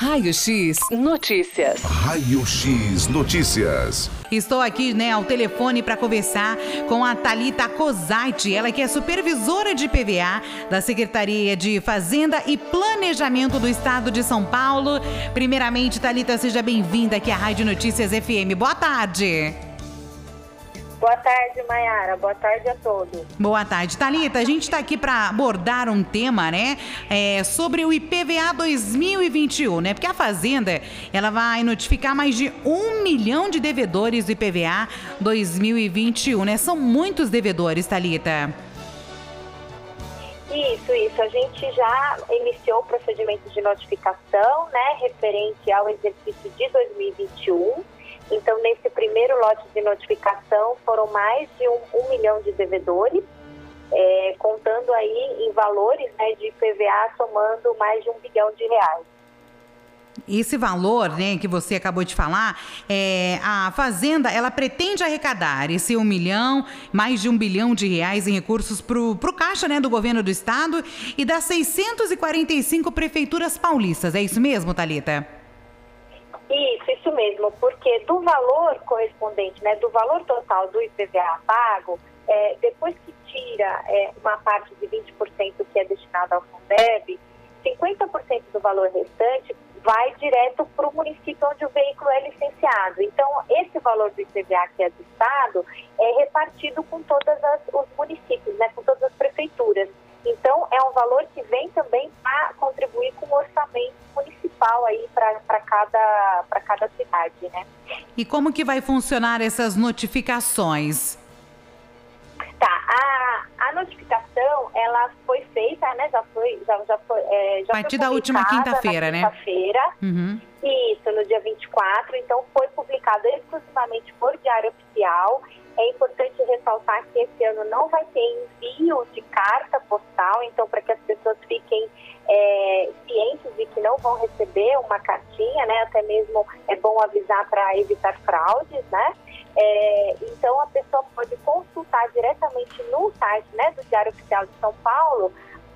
Raio X Notícias. Raio X Notícias. Estou aqui, né, ao telefone para conversar com a Talita Cosati, ela que é supervisora de PVA da Secretaria de Fazenda e Planejamento do Estado de São Paulo. Primeiramente, Talita, seja bem-vinda aqui à Rádio Notícias FM. Boa tarde. Boa tarde, Mayara. Boa tarde a todos. Boa tarde. Talita, a gente está aqui para abordar um tema, né, é, sobre o IPVA 2021, né? Porque a Fazenda, ela vai notificar mais de um milhão de devedores do IPVA 2021, né? São muitos devedores, Talita. Isso, isso. A gente já iniciou o procedimento de notificação, né, referente ao exercício de 2021 então, nesse primeiro lote de notificação, foram mais de um, um milhão de devedores, é, contando aí em valores né, de PVA somando mais de um bilhão de reais. Esse valor, né, que você acabou de falar, é, a Fazenda, ela pretende arrecadar esse um milhão, mais de um bilhão de reais em recursos para o caixa, né, do governo do estado e das 645 prefeituras paulistas. É isso mesmo, Talita? Isso, mesmo, porque do valor correspondente, né, do valor total do IPVA pago, é, depois que tira é, uma parte de 20% que é destinada ao Fundeb, 50% do valor restante vai direto para o município onde o veículo é licenciado. Então, esse valor do IPVA que é do Estado é repartido com todos os municípios, né, com todas as prefeituras. Então, é um valor que vem também para contribuir com o orçamento municipal aí para cada cidade, né? E como que vai funcionar essas notificações? Tá, a, a notificação, ela foi feita, né, já foi, já, já foi, é, já A partir da última quinta-feira, né? quinta-feira, uhum. isso, no dia 24, então foi publicado exclusivamente por diário oficial, é importante ressaltar que esse ano não vai ter envio de carta postal, então para que as pessoas fiquem é, cientes de que não vão receber uma cartinha, né? Até mesmo é bom avisar para evitar fraudes, né? É, então a pessoa pode consultar diretamente no site né, do Diário Oficial de São Paulo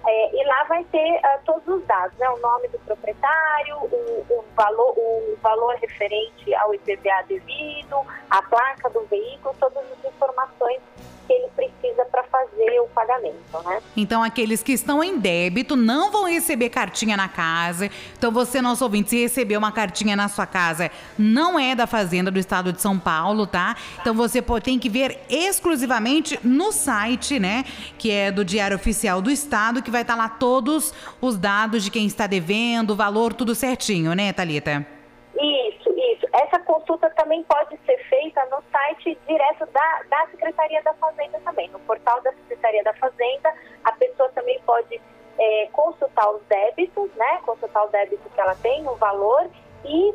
é, e lá vai ter uh, todos os dados, né? O nome do proprietário, o, o, valor, o valor referente ao IPVA devido, a placa do veículo, todas as informações que ele precisa para fazer o pagamento, né? Então, aqueles que estão em débito não vão receber cartinha na casa. Então, você, nosso ouvinte, se receber uma cartinha na sua casa, não é da Fazenda do Estado de São Paulo, tá? Então, você tem que ver exclusivamente no site, né? Que é do Diário Oficial do Estado, que vai estar tá lá todos os dados de quem está devendo, o valor, tudo certinho, né, Thalita? Isso, isso. Essa consulta também pode ser feita no site direto da, da Secretaria da Fazenda também. No portal da Secretaria da Fazenda, a pessoa também pode é, consultar os débitos, né? Consultar o débito que ela tem, o valor, e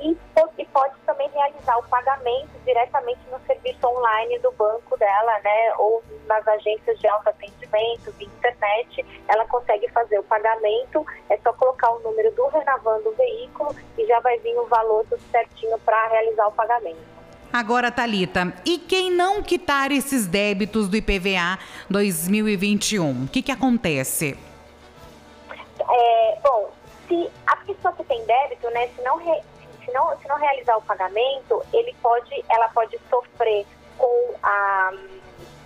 e, realizar o pagamento diretamente no serviço online do banco dela, né, ou nas agências de autoatendimento, via internet, ela consegue fazer o pagamento, é só colocar o número do Renavan do veículo e já vai vir o valor tudo certinho para realizar o pagamento. Agora, Talita, e quem não quitar esses débitos do IPVA 2021, o que, que acontece? É, bom, se a pessoa que tem débito, né, se não, re, se não, se não realizar o pagamento, ele pode, ela pode sofrer com a,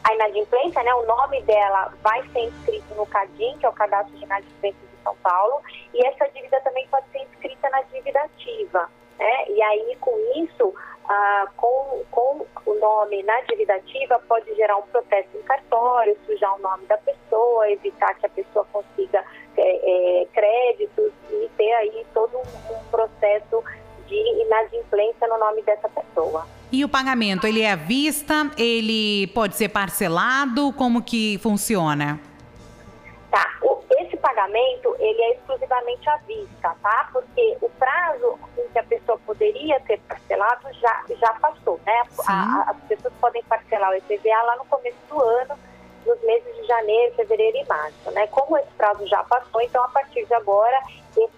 a inadimplência, né? O nome dela vai ser inscrito no CADIM, que é o Cadastro de Inadimplência de São Paulo, e essa dívida também pode ser inscrita na dívida ativa, né? E aí, com isso, ah, com, com o nome na dívida ativa, pode gerar um protesto em cartório, sujar o nome da pessoa, evitar que a pessoa consiga é, é, créditos e ter aí todo um, um processo de inadimplência no nome dessa pessoa. E o pagamento, ele é à vista? Ele pode ser parcelado? Como que funciona? Tá, o, esse pagamento, ele é exclusivamente à vista, tá? Porque o prazo em que a pessoa poderia ter parcelado já, já passou, né? A, as pessoas podem parcelar o IPVA lá no começo do ano, nos meses de janeiro, fevereiro e março, né? Como esse prazo já passou, então a partir de agora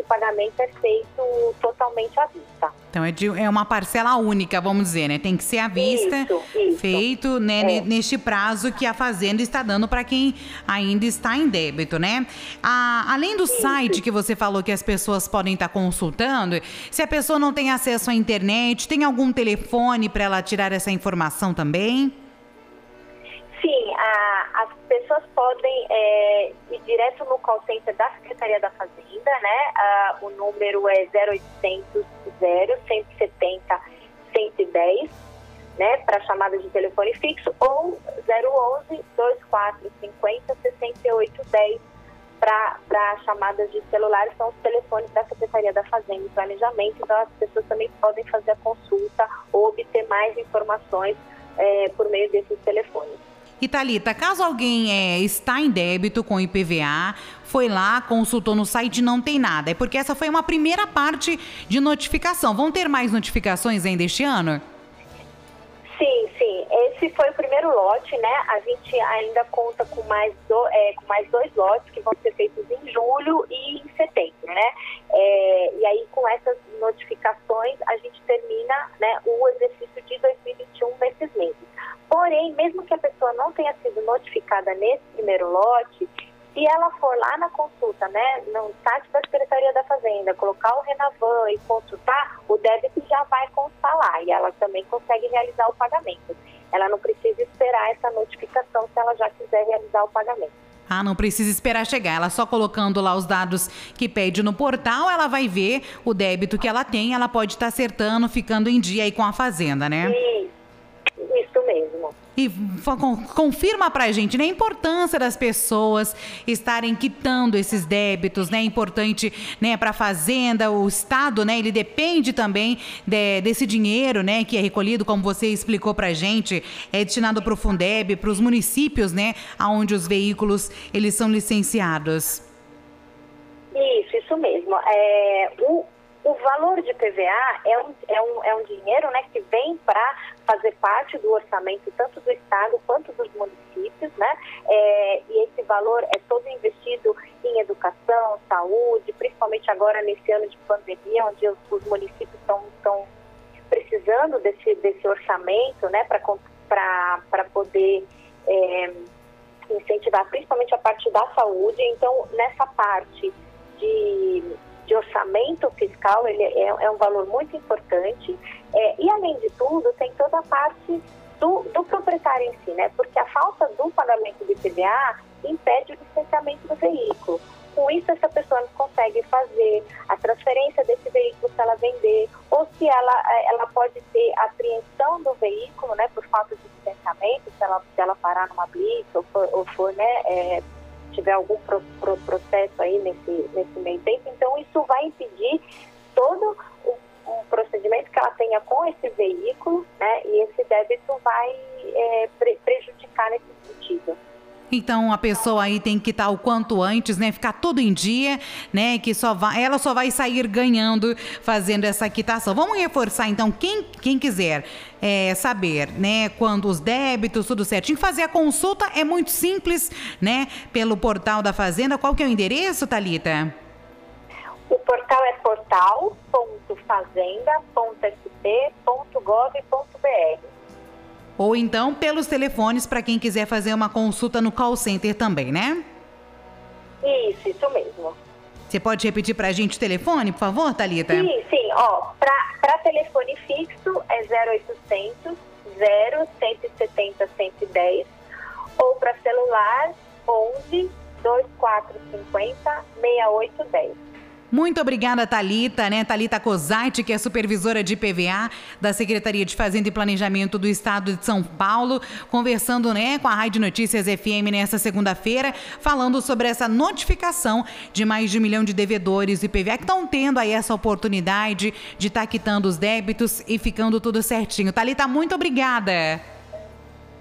esse pagamento é feito totalmente à vista. Então é, de, é uma parcela única, vamos dizer, né? Tem que ser à vista, Isso, isso. feito né, É. ne- neste prazo que a Fazenda está dando para quem ainda está em débito, né? Ah, além do site que você falou que as pessoas podem estar consultando, se a pessoa não tem acesso à internet, tem algum telefone para ela tirar essa informação também? Sim, a- as pessoas podem é, ir direto no call center da Secretaria da Fazenda, né? Ah, o número é 0800 170 110, né? Para chamada de telefone fixo, ou 011 2450 6810 para chamadas de celular, são os telefones da Secretaria da Fazenda e Planejamento, então as pessoas também podem fazer a consulta ou obter mais informações é, por meio desses telefones. E Thalita, caso alguém é, está em débito com IPVA, foi lá, consultou no site não tem nada, é porque essa foi uma primeira parte de notificação. Vão ter mais notificações ainda este ano? Sim, sim. Esse foi o primeiro lote, né? A gente ainda conta com mais, do, é, com mais dois lotes que vão ser feitos em julho e em setembro, né? É, e aí, com essas notificações, a gente termina né, o exercício de 2021 nesses meses. Porém, mesmo que a pessoa não tenha sido notificada nesse primeiro lote, se ela for lá na consulta, né, no site da Secretaria da Fazenda, colocar o Renavan e consultar, o débito já vai constar lá e ela também consegue realizar o pagamento. Ela não precisa esperar essa notificação se ela já quiser realizar o pagamento. Ah, não precisa esperar chegar. Ela só colocando lá os dados que pede no portal, ela vai ver o débito que ela tem, ela pode estar acertando, ficando em dia aí com a fazenda, né? Mesmo. E confirma pra gente né, a importância das pessoas estarem quitando esses débitos, né? É importante né, para a fazenda, o Estado, né? Ele depende também de- desse dinheiro, né? Que é recolhido, como você explicou pra gente, é destinado para o Fundeb, para os municípios, né? Onde os veículos eles são licenciados. Isso, isso mesmo. É, o, o valor de PVA é um, é um, é um dinheiro né, que vem para fazer parte do orçamento tanto do Estado quanto dos municípios, né? É, e esse valor é todo investido em educação, saúde, principalmente agora nesse ano de pandemia, onde os, os municípios estão precisando desse, desse orçamento, né, para poder é, incentivar principalmente a parte da saúde. Então, nessa parte de, de orçamento fiscal, ele é, é um valor muito importante. É, e, além de tudo, tem toda a parte do, do proprietário em si, né? Porque a falta do pagamento do IPVA impede o licenciamento do veículo. Com isso, essa pessoa não consegue fazer a transferência desse veículo se ela vender, ou se ela, ela pode ter apreensão do veículo, né, por falta de licenciamento, se ela, se ela parar numa blitz ou for, ou for né, é, tiver algum pro, pro, processo com esse veículo, né, e esse débito vai é, pre, prejudicar nesse sentido. Então a pessoa aí tem que estar o quanto antes, né? Ficar tudo em dia, né? Que só vai, ela só vai sair ganhando fazendo essa quitação. Vamos reforçar então quem, quem quiser é, saber, né? Quando os débitos, tudo certinho. Fazer a consulta é muito simples, né? Pelo portal da Fazenda. Qual que é o endereço, Talita? O portal é portal.fazenda.sp.gov.br. Ou então pelos telefones para quem quiser fazer uma consulta no call center também, né? Isso, isso mesmo. Você pode repetir para a gente o telefone, por favor, Thalita? Sim, sim. Ó, para telefone fixo é 0800 0170 110 ou para celular 11 2450 6810. Muito obrigada, Talita, né? Talita Cosati, que é supervisora de PVA da Secretaria de Fazenda e Planejamento do Estado de São Paulo, conversando, né, com a Rádio Notícias FM nessa segunda-feira, falando sobre essa notificação de mais de um milhão de devedores de PVA que estão tendo aí essa oportunidade de estar tá quitando os débitos e ficando tudo certinho. Talita, muito obrigada.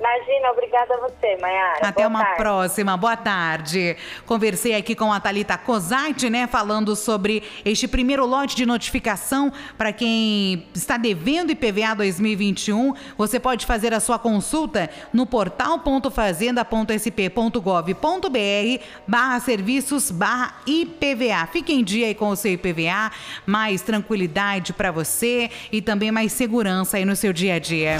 Imagina, obrigada a você, Mayara. Até Boa uma tarde. próxima. Boa tarde. Conversei aqui com a Thalita Cosati, né, falando sobre este primeiro lote de notificação para quem está devendo IPVA 2021. Você pode fazer a sua consulta no portal.fazenda.sp.gov.br barra serviços barra IPVA. Fique em dia aí com o seu IPVA, mais tranquilidade para você e também mais segurança aí no seu dia a dia.